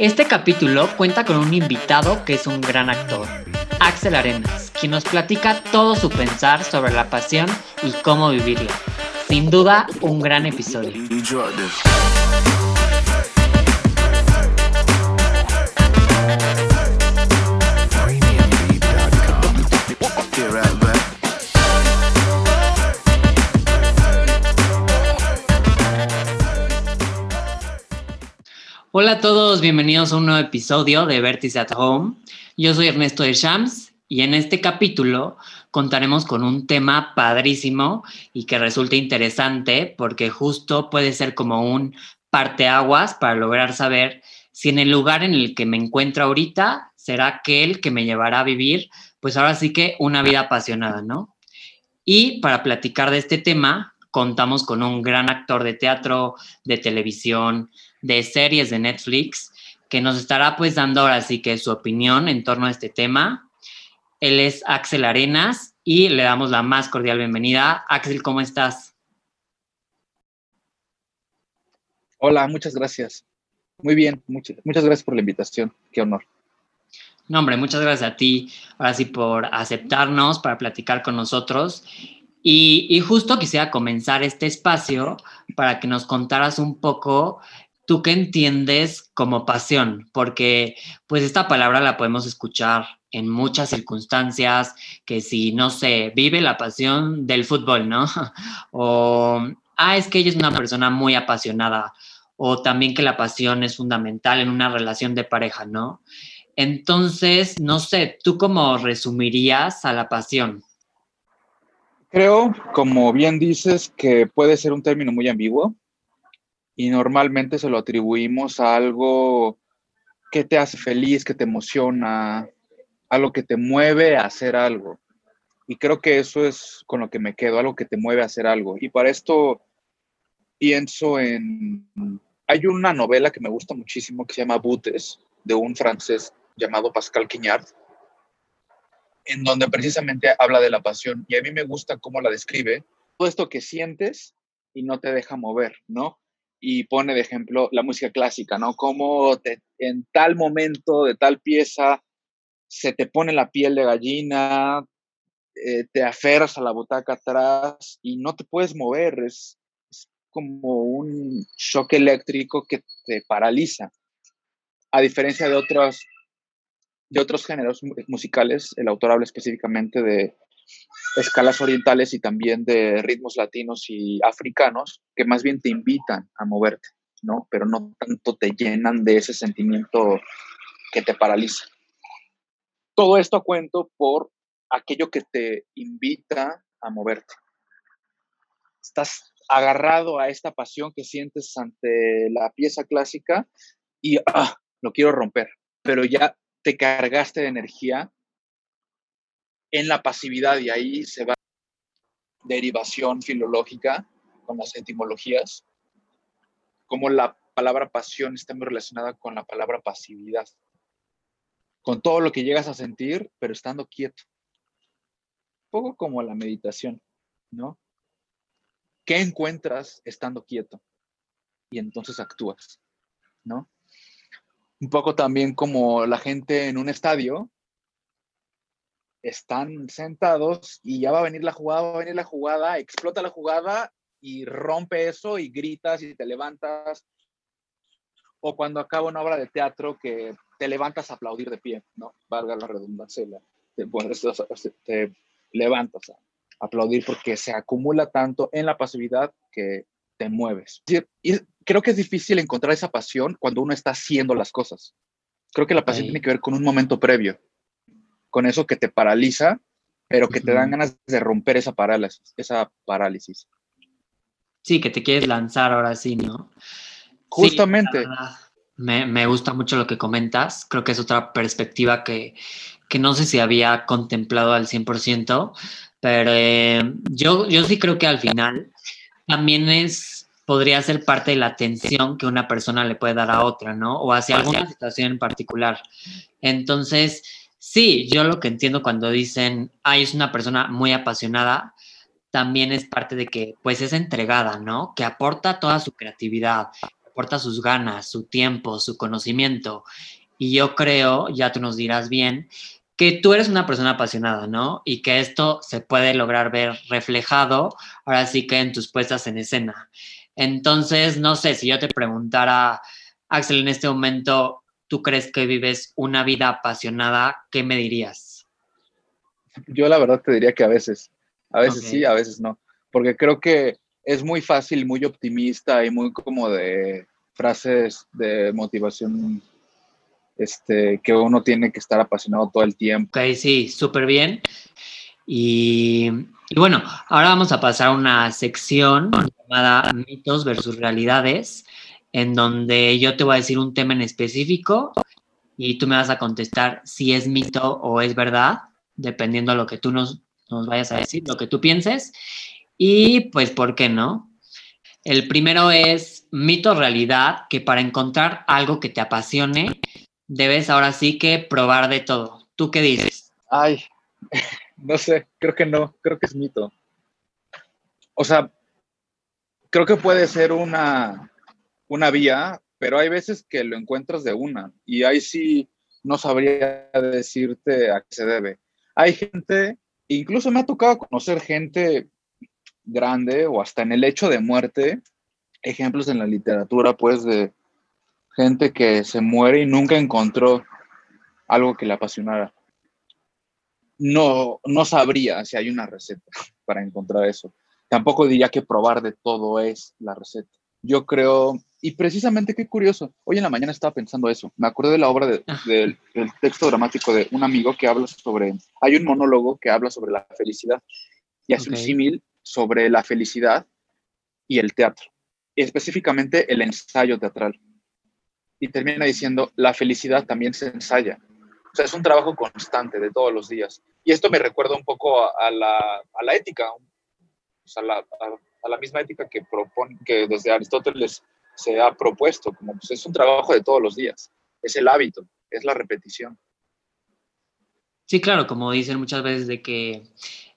Este capítulo cuenta con un invitado que es un gran actor, Axel Arenas, quien nos platica todo su pensar sobre la pasión y cómo vivirla. Sin duda, un gran episodio. Hola a todos, bienvenidos a un nuevo episodio de Vertice at Home. Yo soy Ernesto de Shams y en este capítulo contaremos con un tema padrísimo y que resulta interesante porque justo puede ser como un parteaguas para lograr saber si en el lugar en el que me encuentro ahorita será aquel que me llevará a vivir, pues ahora sí que una vida apasionada, ¿no? Y para platicar de este tema, contamos con un gran actor de teatro, de televisión, de series de Netflix, que nos estará pues dando ahora sí que su opinión en torno a este tema. Él es Axel Arenas y le damos la más cordial bienvenida. Axel, ¿cómo estás? Hola, muchas gracias. Muy bien, muchas, muchas gracias por la invitación. Qué honor. No, hombre, muchas gracias a ti, ahora sí, por aceptarnos para platicar con nosotros. Y, y, justo quisiera comenzar este espacio para que nos contaras un poco ¿tú qué entiendes como pasión? Porque pues esta palabra la podemos escuchar en muchas circunstancias, que si, no sé, vive la pasión del fútbol, ¿no? O, ah, es que ella es una persona muy apasionada, o también que la pasión es fundamental en una relación de pareja, ¿no? Entonces, no sé, ¿tú cómo resumirías a la pasión? Creo, como bien dices, que puede ser un término muy ambiguo, y normalmente se lo atribuimos a algo que te hace feliz, que te emociona, algo que te mueve a hacer algo. Y creo que eso es con lo que me quedo, algo que te mueve a hacer algo. Y para esto pienso en... Hay una novela que me gusta muchísimo que se llama Butes, de un francés llamado Pascal Quignard, en donde precisamente habla de la pasión. Y a mí me gusta cómo la describe. Todo esto que sientes y no te deja mover, ¿no? Y pone de ejemplo la música clásica, ¿no? Como en tal momento de tal pieza se te pone la piel de gallina, eh, te aferras a la butaca atrás y no te puedes mover, es, como un shock eléctrico que te paraliza. A diferencia de otros, de otros géneros musicales, el autor habla específicamente de escalas orientales y también de ritmos latinos y africanos que más bien te invitan a moverte, ¿no? Pero no tanto te llenan de ese sentimiento que te paraliza. Todo esto cuento por aquello que te invita a moverte. Estás agarrado a esta pasión que sientes ante la pieza clásica y ah, lo quiero romper, pero ya te cargaste de energía en la pasividad y ahí se va derivación filológica con las etimologías, como la palabra pasión está muy relacionada con la palabra pasividad, con todo lo que llegas a sentir, pero estando quieto. Un poco como la meditación, ¿no? ¿Qué encuentras estando quieto? Y entonces actúas, ¿no? Un poco también como la gente en un estadio están sentados y ya va a venir la jugada, va a venir la jugada, explota la jugada y rompe eso y gritas y te levantas. O cuando acaba una obra de teatro que te levantas a aplaudir de pie, ¿no? Valga la redundancia, te, te levantas a aplaudir porque se acumula tanto en la pasividad que te mueves. Y creo que es difícil encontrar esa pasión cuando uno está haciendo las cosas. Creo que la pasión tiene que ver con un momento previo con eso que te paraliza, pero que te dan ganas de romper esa parálisis, esa parálisis. Sí, que te quieres lanzar ahora sí, ¿no? Justamente. me, gusta mucho lo que comentas. Creo que es otra perspectiva que, no sé si había contemplado al 100%, pero eh, yo, yo sí creo que al final también es, podría ser parte de la atención que una persona le puede dar a otra, ¿no? O hacia alguna situación en particular. Entonces, Sí, yo lo que entiendo cuando dicen, ay, es una persona muy apasionada, también es parte de que, pues, es entregada, ¿no? Que aporta toda su creatividad, aporta sus ganas, su tiempo, su conocimiento. Y yo creo, ya tú nos dirás bien, que tú eres una persona apasionada, ¿no? Y que esto se puede lograr ver reflejado ahora sí que en tus puestas en escena. Entonces, no sé, si yo te preguntara, Axel, en este momento, ¿tú crees que vives una vida apasionada? ¿Qué me dirías? Yo la verdad te diría que a veces, a veces sí, a veces no, porque creo que es muy fácil, muy optimista y muy como de frases de motivación este, que uno tiene que estar apasionado todo el tiempo. Ok, sí, súper bien. Y, y, bueno, ahora vamos a pasar a una sección llamada mitos versus realidades, en donde yo te voy a decir un tema en específico y tú me vas a contestar si es mito o es verdad, dependiendo de lo que tú nos, vayas a decir, lo que tú pienses. Y pues, ¿por qué no? El primero es mito realidad, que para encontrar algo que te apasione, debes ahora sí que probar de todo. ¿Tú qué dices? Ay, no sé, creo que no, creo que es mito. O sea, creo que puede ser una, una vía, pero hay veces que lo encuentras de una y ahí sí no sabría decirte a qué se debe. Hay gente, incluso me ha tocado conocer gente grande o hasta en el hecho de muerte, ejemplos en la literatura, pues, de gente que se muere y nunca encontró algo que le apasionara. No, no sabría si hay una receta para encontrar eso. Tampoco diría que probar de todo es la receta. Yo creo, y precisamente qué curioso, hoy en la mañana estaba pensando eso. Me acordé de la obra del texto dramático de un amigo que habla sobre, hay un monólogo que habla sobre la felicidad y hace un símil sobre la felicidad y el teatro, y específicamente el ensayo teatral y termina diciendo, la felicidad también se ensaya. O sea, es un trabajo constante de todos los días. Y esto me recuerda un poco a, la, a la, ética, a, la, a, la, misma ética que, propone, que desde Aristóteles se ha propuesto, como pues, es un trabajo de todos los días, es el hábito, es la repetición. Sí, claro, como dicen muchas veces de que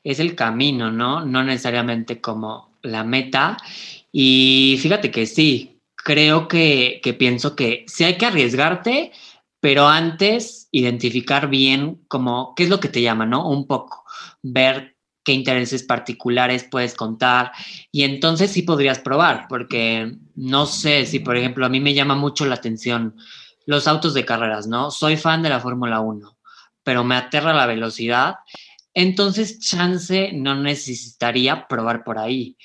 es el camino, ¿no? No necesariamente como la meta. Y fíjate que sí, creo que, pienso que sí hay que arriesgarte, pero antes identificar bien como qué es lo que te llama, ¿no? Un poco, ver qué intereses particulares puedes contar y entonces sí podrías probar, porque no sé si, por ejemplo, a mí me llama mucho la atención los autos de carreras, ¿no? Soy fan de la Fórmula 1, pero me aterra la velocidad, entonces chance no necesitaría probar por ahí.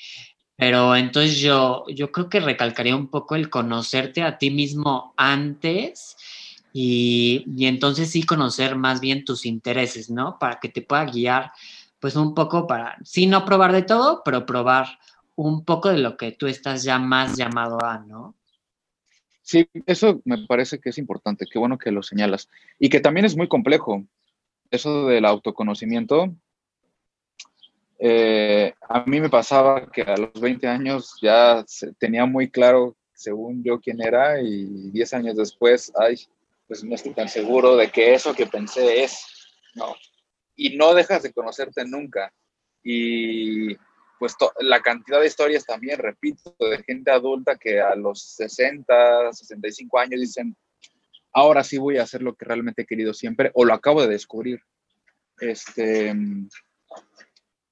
Pero entonces yo, yo creo que recalcaría un poco el conocerte a ti mismo antes y, y, entonces sí conocer más bien tus intereses, ¿no? Para que te pueda guiar, pues un poco para, sí, no probar de todo, pero probar un poco de lo que tú estás ya más llamado a, ¿no? Sí, eso me parece que es importante, qué bueno que lo señalas. Y que también es muy complejo. Eso del autoconocimiento, eh, a mí me pasaba que a los 20 años ya tenía muy claro, según yo, quién era y 10 años después, ay, pues no estoy tan seguro de que eso que pensé es, ¿no? Y no dejas de conocerte nunca. Y pues la cantidad de historias también, repito, de gente adulta que a los 60, 65 años dicen, ahora sí voy a hacer lo que realmente he querido siempre o lo acabo de descubrir. Este,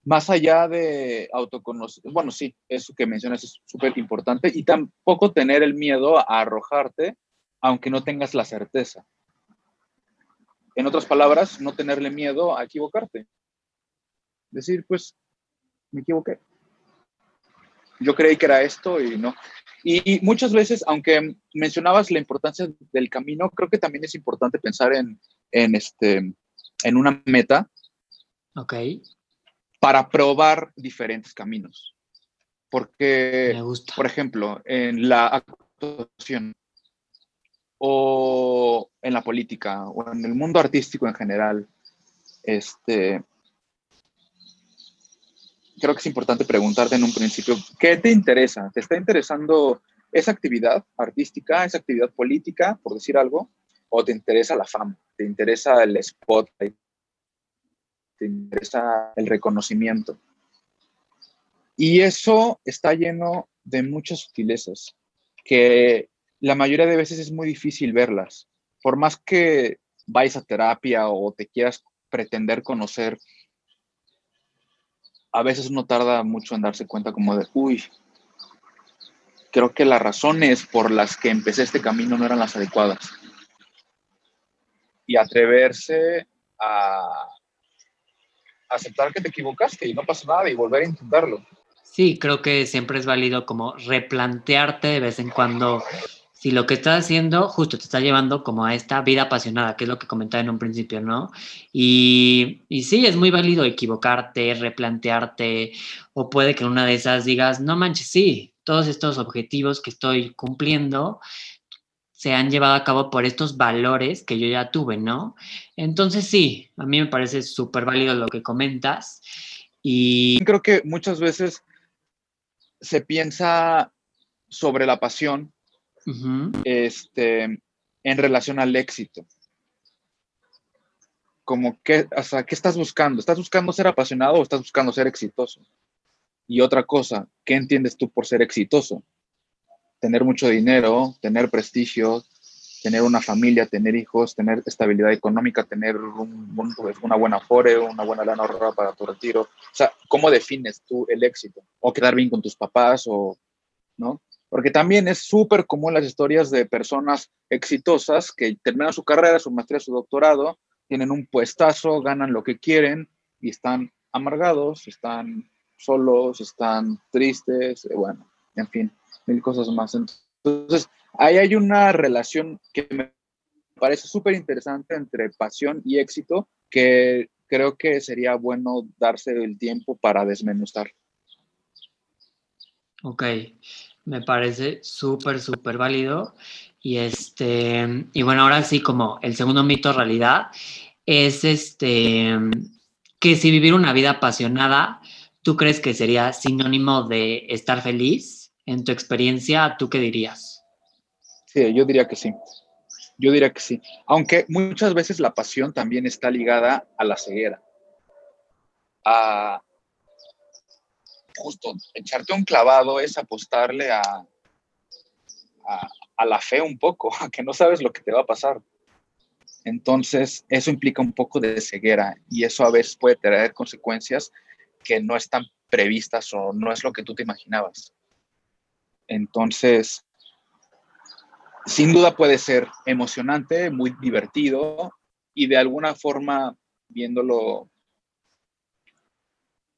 más allá de autoconocer, bueno, sí, eso que mencionas es súper importante y tampoco tener el miedo a arrojarte aunque no tengas la certeza. En otras palabras, no tenerle miedo a equivocarte. Decir, pues, me equivoqué. Yo creí que era esto y no. Y, muchas veces, aunque mencionabas la importancia del camino, creo que también es importante pensar en, en, este, en una meta. Ok para probar diferentes caminos. Porque, por ejemplo, en la actuación o en la política o en el mundo artístico en general, este, creo que es importante preguntarte en un principio, ¿qué te interesa? ¿Te está interesando esa actividad artística, esa actividad política, por decir algo? ¿O te interesa la fama? ¿Te interesa el spotlight? te interesa el reconocimiento. Y eso está lleno de muchas sutilezas que la mayoría de veces es muy difícil verlas. Por más que vayas a terapia o te quieras pretender conocer, a veces uno tarda mucho en darse cuenta como de, uy, creo que las razones por las que empecé este camino no eran las adecuadas. Y atreverse a aceptar que te equivocaste y no pasa nada y volver a intentarlo. Sí, creo que siempre es válido como replantearte de vez en cuando si lo que estás haciendo justo te está llevando como a esta vida apasionada, que es lo que comentaba en un principio, ¿no? Y, y sí, es muy válido equivocarte, replantearte, o puede que una de esas digas, no manches, sí, todos estos objetivos que estoy cumpliendo se han llevado a cabo por estos valores que yo ya tuve, ¿no? Entonces sí, a mí me parece súper válido lo que comentas. Y creo que muchas veces se piensa sobre la pasión este, en relación al éxito. Como que, o sea, ¿qué estás buscando? ¿Estás buscando ser apasionado o estás buscando ser exitoso? Y otra cosa, ¿qué entiendes tú por ser exitoso? Tener mucho dinero, tener prestigio, tener una familia, tener hijos, tener estabilidad económica, tener una buena fore, una buena lana ahorrada para tu retiro. O sea, ¿cómo defines tú el éxito? O quedar bien con tus papás, o, ¿no? Porque también es súper común las historias de personas exitosas que terminan su carrera, su maestría, su doctorado, tienen un puestazo, ganan lo que quieren y están amargados, están solos, están tristes, eh, bueno, en fin, mil cosas más. Entonces, ahí hay una relación que me parece súper interesante entre pasión y éxito que creo que sería bueno darse el tiempo para desmenuzar. Ok, me parece súper, súper válido. Y este, y bueno, ahora sí, como el segundo mito realidad es este que si vivir una vida apasionada, ¿tú crees que sería sinónimo de estar feliz? En tu experiencia, ¿tú qué dirías? Sí, yo diría que sí. Yo diría que sí. Aunque muchas veces la pasión también está ligada a la ceguera. A, justo echarte un clavado es apostarle a, a, la fe un poco, a que no sabes lo que te va a pasar. Entonces, eso implica un poco de ceguera y eso a veces puede traer consecuencias que no están previstas o no es lo que tú te imaginabas. Entonces, sin duda puede ser emocionante, muy divertido y de alguna forma, viéndolo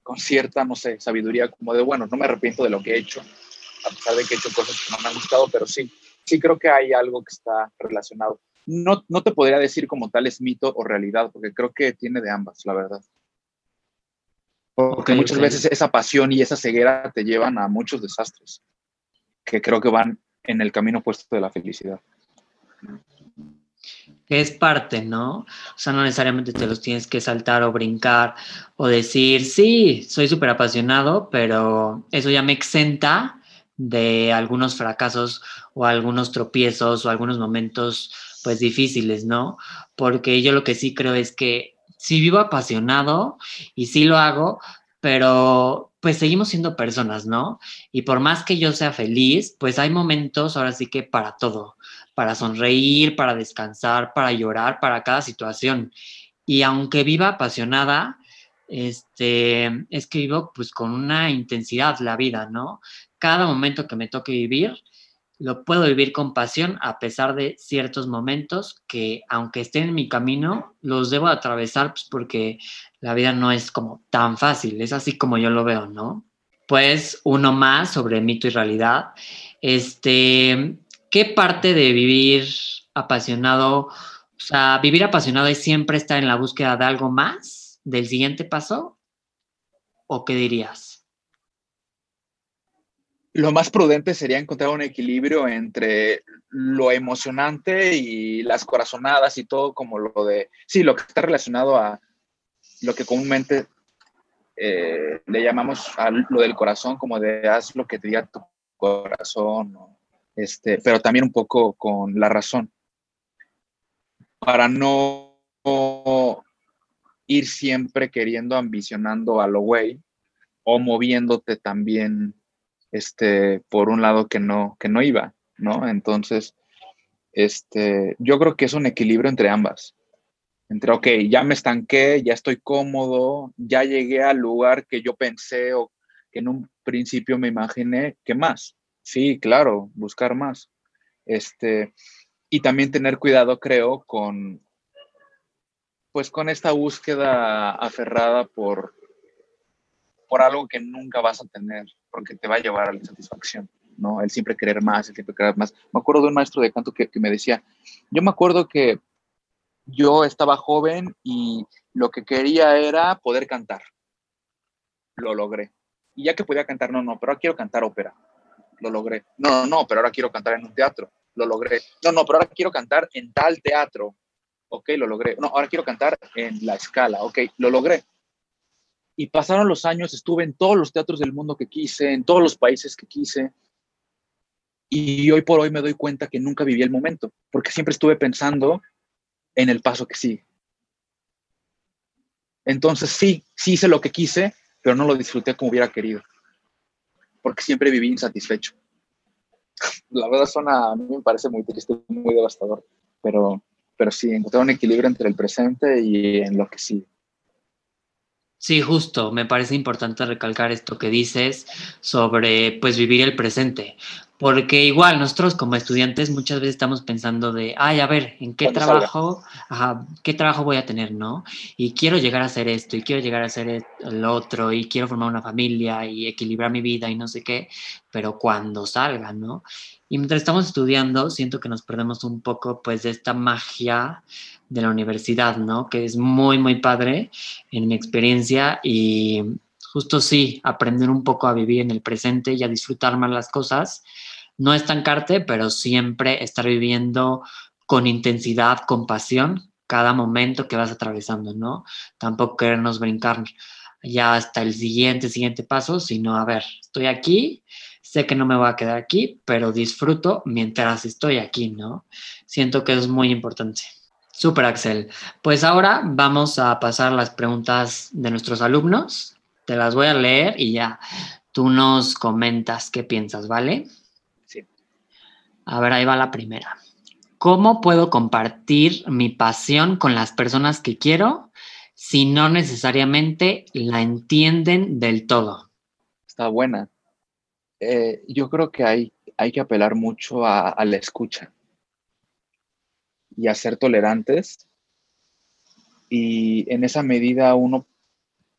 con cierta, no sé, sabiduría, como de, bueno, no me arrepiento de lo que he hecho, a pesar de que he hecho cosas que no me han gustado, pero sí, sí creo que hay algo que está relacionado. No, no te podría decir como tal es mito o realidad, porque creo que tiene de ambas, la verdad. Porque muchas veces esa pasión y esa ceguera te llevan a muchos desastres, que creo que van en el camino opuesto de la felicidad es parte, ¿no? O sea, no necesariamente te los tienes que saltar o brincar o decir, sí, soy súper apasionado, pero eso ya me exenta de algunos fracasos o algunos tropiezos o algunos momentos pues difíciles, ¿no? Porque yo lo que sí creo es que sí vivo apasionado y sí lo hago, pero pues seguimos siendo personas, ¿no? Y por más que yo sea feliz, pues hay momentos ahora sí que para todo para sonreír, para descansar, para llorar, para cada situación. Y aunque viva apasionada, este, es que vivo pues con una intensidad la vida, ¿no? Cada momento que me toque vivir, lo puedo vivir con pasión a pesar de ciertos momentos que aunque estén en mi camino, los debo atravesar pues, porque la vida no es como tan fácil, es así como yo lo veo, ¿no? Pues uno más sobre mito y realidad. Este, ¿qué parte de vivir apasionado, o sea, vivir apasionado es siempre estar en la búsqueda de algo más, del siguiente paso? ¿O qué dirías? Lo más prudente sería encontrar un equilibrio entre lo emocionante y las corazonadas y todo como lo de, sí, lo que está relacionado a lo que comúnmente eh, le llamamos a lo del corazón, como de haz lo que te diga tu corazón. Este, pero también un poco con la razón, para no ir siempre queriendo, ambicionando a lo güey o moviéndote también este, por un lado que no, que no iba. ¿no? Entonces, este, yo creo que es un equilibrio entre ambas. Entre, ok, ya me estanqué, ya estoy cómodo, ya llegué al lugar que yo pensé o que en un principio me imaginé, ¿qué más? Sí, claro, buscar más. Este, y también tener cuidado, creo, con, pues con esta búsqueda aferrada por, por algo que nunca vas a tener, porque te va a llevar a la insatisfacción. ¿no? El siempre querer más, el siempre querer más. Me acuerdo de un maestro de canto que, me decía, yo me acuerdo que yo estaba joven y lo que quería era poder cantar. Lo logré. Y ya que podía cantar, no, no, pero quiero cantar ópera. Lo logré. No, no, no, pero ahora quiero cantar en un teatro. Lo logré. No, no, pero ahora quiero cantar en tal teatro. Ok, lo logré. No, ahora quiero cantar en la escala. Ok, lo logré. Y pasaron los años, estuve en todos los teatros del mundo que quise, en todos los países que quise, y hoy por hoy me doy cuenta que nunca viví el momento, porque siempre estuve pensando en el paso que sigue. Entonces sí, sí hice lo que quise, pero no lo disfruté como hubiera querido, porque siempre viví insatisfecho. La verdad suena, a mí me parece muy triste, muy devastador, pero, pero sí, encontrar un equilibrio entre el presente y en lo que sigue. Sí, justo, me parece importante recalcar esto que dices sobre pues vivir el presente, porque igual nosotros como estudiantes muchas veces estamos pensando de, ay, a ver, ¿en qué trabajo, qué trabajo voy a tener, no? Y quiero llegar a hacer esto, y quiero llegar a hacer el otro, y quiero formar una familia, y equilibrar mi vida, y no sé qué, pero cuando salga, ¿no? Y mientras estamos estudiando, siento que nos perdemos un poco, pues, de esta magia de la universidad, ¿no? Que es muy, muy padre en mi experiencia, y justo sí, aprender un poco a vivir en el presente y a disfrutar más las cosas no estancarte, pero siempre estar viviendo con intensidad, con pasión, cada momento que vas atravesando, ¿no? Tampoco querernos brincar ya hasta el siguiente, siguiente paso, sino, a ver, estoy aquí, sé que no me voy a quedar aquí, pero disfruto mientras estoy aquí, ¿no? Siento que es muy importante. Super, Axel. Pues ahora vamos a pasar las preguntas de nuestros alumnos. Te las voy a leer y ya tú nos comentas qué piensas, ¿vale? A ver, ahí va la primera. ¿Cómo puedo compartir mi pasión con las personas que quiero si no necesariamente la entienden del todo? Está buena. Eh, yo creo que hay, hay que apelar mucho a, a la escucha y a ser tolerantes y en esa medida uno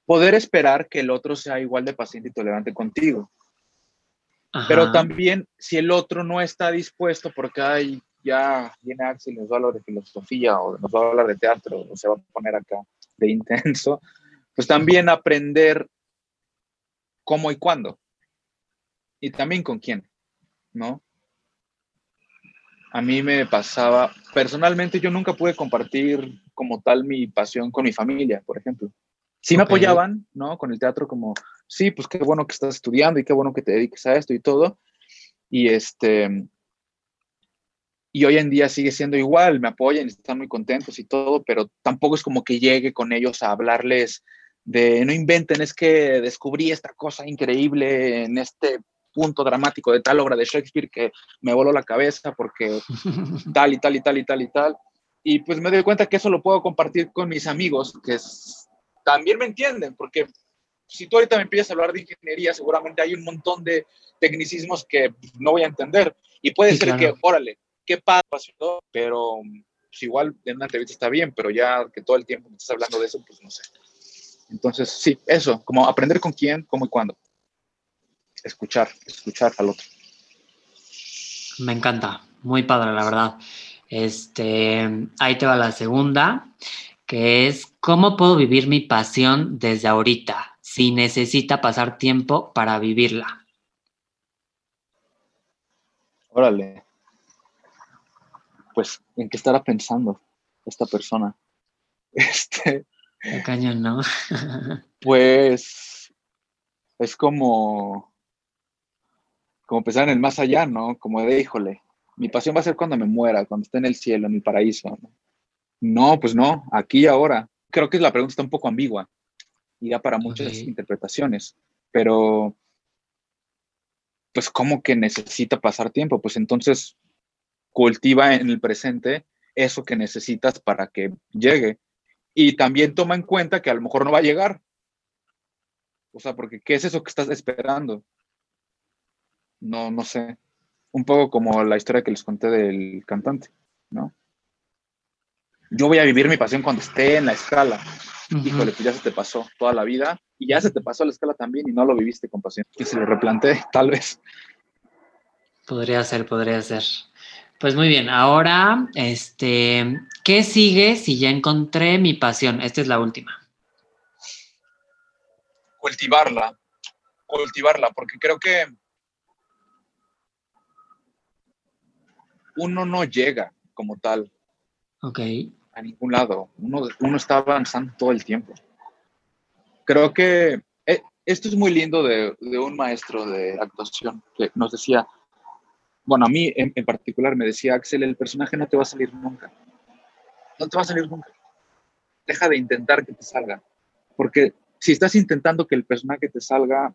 poder esperar que el otro sea igual de paciente y tolerante contigo. Pero también si el otro no está dispuesto, porque hay, ya viene Axel y nos va a hablar de filosofía o nos va a hablar de teatro o se va a poner acá de intenso, pues también aprender cómo y cuándo. Y también con quién, ¿no? A mí me pasaba, personalmente yo nunca pude compartir como tal mi pasión con mi familia, por ejemplo. Sí me apoyaban, ¿no? Con el teatro como, sí, pues qué bueno que estás estudiando y qué bueno que te dediques a esto y todo. Y este, y hoy en día sigue siendo igual, me apoyan, están muy contentos y todo, pero tampoco es como que llegue con ellos a hablarles de no inventen, es que descubrí esta cosa increíble en este punto dramático de tal obra de Shakespeare que me voló la cabeza porque tal y tal y tal y tal y tal. Y pues me doy cuenta que eso lo puedo compartir con mis amigos, que también me entienden, porque si tú ahorita me empiezas a hablar de ingeniería, seguramente hay un montón de tecnicismos que no voy a entender. Y puede ser que, órale, qué padre, pero pues, igual en una entrevista está bien, pero ya que todo el tiempo me estás hablando de eso, pues no sé. Entonces, sí, eso, como aprender con quién, cómo y cuándo. Escuchar, escuchar al otro. Me encanta, muy padre, la verdad. Este, ahí te va la segunda, que es cómo puedo vivir mi pasión desde ahorita si necesita pasar tiempo para vivirla? Órale. Pues, ¿en qué estará pensando esta persona? Este. Qué cañón, ¿no? pues es como, como pensar en el más allá, ¿no? Como de, híjole, mi pasión va a ser cuando me muera, cuando esté en el cielo, en el paraíso. No, no pues no, aquí y ahora. Creo que la pregunta está un poco ambigua y da para muchas interpretaciones, pero pues como que necesita pasar tiempo, pues entonces cultiva en el presente eso que necesitas para que llegue. Y también toma en cuenta que a lo mejor no va a llegar. O sea, porque ¿qué es eso que estás esperando? No, no sé. Un poco como la historia que les conté del cantante, ¿no? Yo voy a vivir mi pasión cuando esté en la escala. Híjole, pues ya se te pasó toda la vida y ya se te pasó la escala también y no lo viviste con pasión. Que se lo replanteé, tal vez. Podría ser, podría ser. Pues muy bien, ahora, este, ¿qué sigue si ya encontré mi pasión? Esta es la última. Cultivarla, cultivarla, porque creo que uno no llega como tal. Ok. A ningún lado. Uno, uno está avanzando todo el tiempo. Creo que eh, esto es muy lindo de, de un maestro de actuación que nos decía, bueno, a mí en, particular me decía Axel, el personaje no te va a salir nunca. No te va a salir nunca. Deja de intentar que te salga. Porque si estás intentando que el personaje te salga,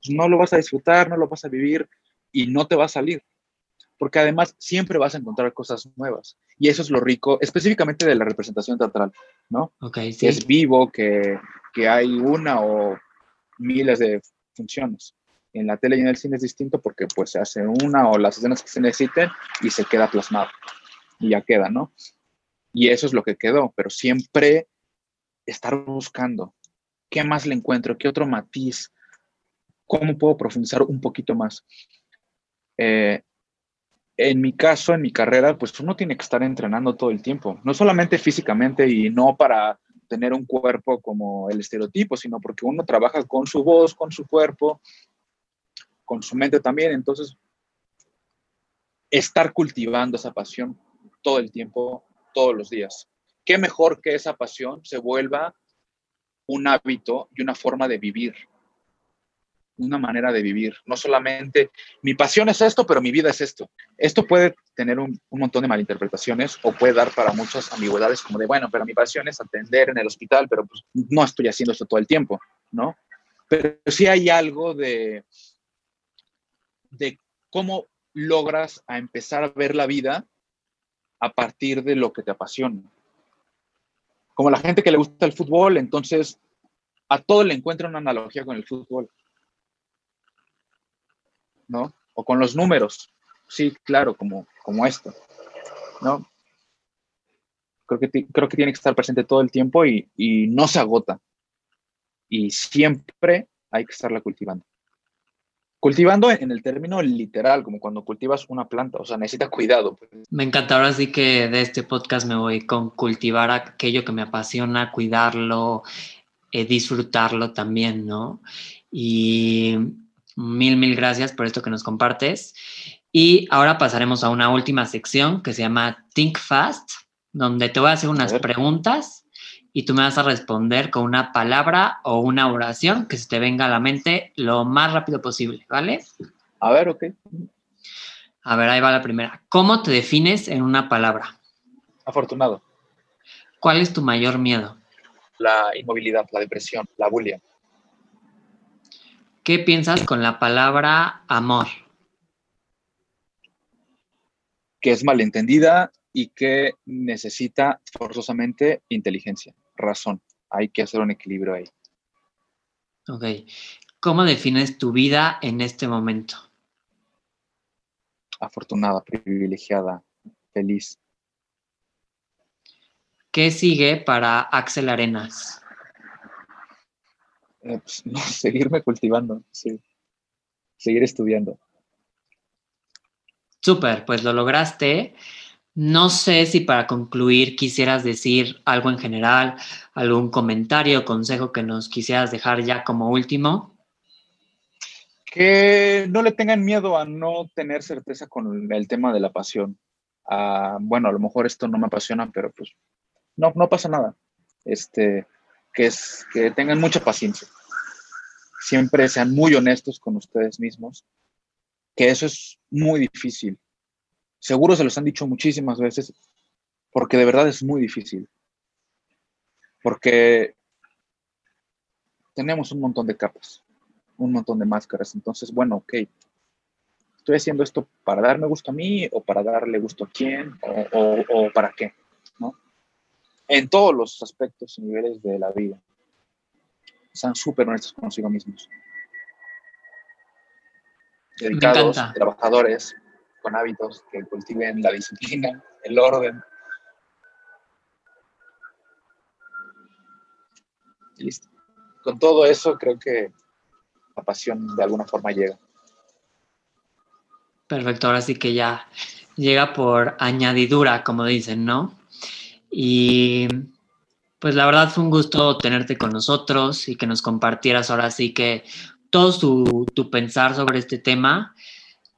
pues no lo vas a disfrutar, no lo vas a vivir y no te va a salir. Porque además siempre vas a encontrar cosas nuevas. Y eso es lo rico, específicamente de la representación teatral, ¿no? Ok, sí. Que es vivo, que, que hay una o miles de funciones en la tele y en el cine es distinto porque pues se hace una o las escenas que se necesiten y se queda plasmado y ya queda, ¿no? Y eso es lo que quedó, pero siempre estar buscando qué más le encuentro, qué otro matiz, cómo puedo profundizar un poquito más. Eh, en mi caso, en mi carrera, pues uno tiene que estar entrenando todo el tiempo, no solamente físicamente y no para tener un cuerpo como el estereotipo, sino porque uno trabaja con su voz, con su cuerpo, con su mente también. Entonces, estar cultivando esa pasión todo el tiempo, todos los días. ¿Qué mejor que esa pasión se vuelva un hábito y una forma de vivir? Una manera de vivir. No solamente mi pasión es esto, pero mi vida es esto. Esto puede tener un, montón de malinterpretaciones o puede dar para muchas ambigüedades como de, bueno, pero mi pasión es atender en el hospital, pero pues no estoy haciendo esto todo el tiempo, ¿no? Pero sí hay algo de, de cómo logras a empezar a ver la vida a partir de lo que te apasiona. Como la gente que le gusta el fútbol, entonces a todo le encuentra una analogía con el fútbol. ¿No? O con los números. Sí, claro, como, como esto. ¿No? Creo que, creo que tiene que estar presente todo el tiempo y, y no se agota. Y siempre hay que estarla cultivando. Cultivando en el término literal, como cuando cultivas una planta, o sea, necesita cuidado. Pues. Me encanta, ahora sí que de este podcast me voy con cultivar aquello que me apasiona, cuidarlo, eh, disfrutarlo también, ¿no? Y mil, mil gracias por esto que nos compartes. Y ahora pasaremos a una última sección que se llama Think Fast, donde te voy a hacer unas preguntas y tú me vas a responder con una palabra o una oración que se te venga a la mente lo más rápido posible, ¿vale? A ver, ok. A ver, ahí va la primera. ¿Cómo te defines en una palabra? Afortunado. ¿Cuál es tu mayor miedo? La inmovilidad, la depresión, la bulia. ¿Qué piensas con la palabra amor? Que es malentendida y que necesita forzosamente inteligencia razón. Hay que hacer un equilibrio ahí. Ok. ¿Cómo defines tu vida en este momento? Afortunada, privilegiada, feliz. ¿Qué sigue para Axel Arenas? Eh, pues, seguirme cultivando, sí. Seguir estudiando. Súper, pues lo lograste. No sé si para concluir quisieras decir algo en general, algún comentario o consejo que nos quisieras dejar ya como último. Que no le tengan miedo a no tener certeza con el tema de la pasión. Ah, bueno, a lo mejor esto no me apasiona, pero pues no, no pasa nada. Este, que, es, que tengan mucha paciencia. Siempre sean muy honestos con ustedes mismos, que eso es muy difícil Seguro se los han dicho muchísimas veces, porque de verdad es muy difícil. Porque tenemos un montón de capas, un montón de máscaras. Entonces, bueno, ok, ¿Estoy haciendo esto para darme gusto a mí o para darle gusto a quién o, para qué? ¿no? En todos los aspectos y niveles de la vida. Sean súper honestos consigo mismos. Dedicados, trabajadores, con hábitos que cultiven la disciplina, el orden. listo. Con todo eso creo que la pasión de alguna forma llega. Perfecto, ahora sí que ya llega por añadidura, como dicen, ¿no? Y pues la verdad fue un gusto tenerte con nosotros y que nos compartieras ahora sí que todo tu, pensar sobre este tema.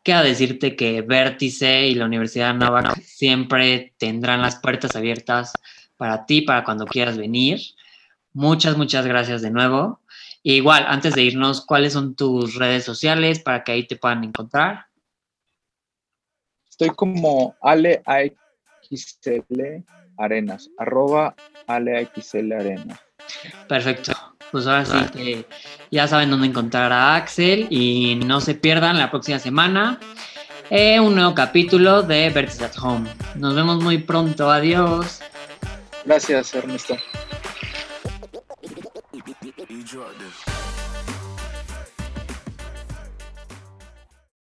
Queda decirte que Vértice y la Universidad de Navarra siempre tendrán las puertas abiertas para ti, para cuando quieras venir. Muchas, muchas gracias de nuevo. igual, antes de irnos, ¿cuáles son tus redes sociales para que ahí te puedan encontrar? Estoy como Ale Arenas, arroba Ale Arenas. Perfecto. Pues ahora sí que ya saben dónde encontrar a Axel y no se pierdan la próxima semana eh, un nuevo capítulo de Vertice at Home. Nos vemos muy pronto. Adiós. Gracias, Ernesto.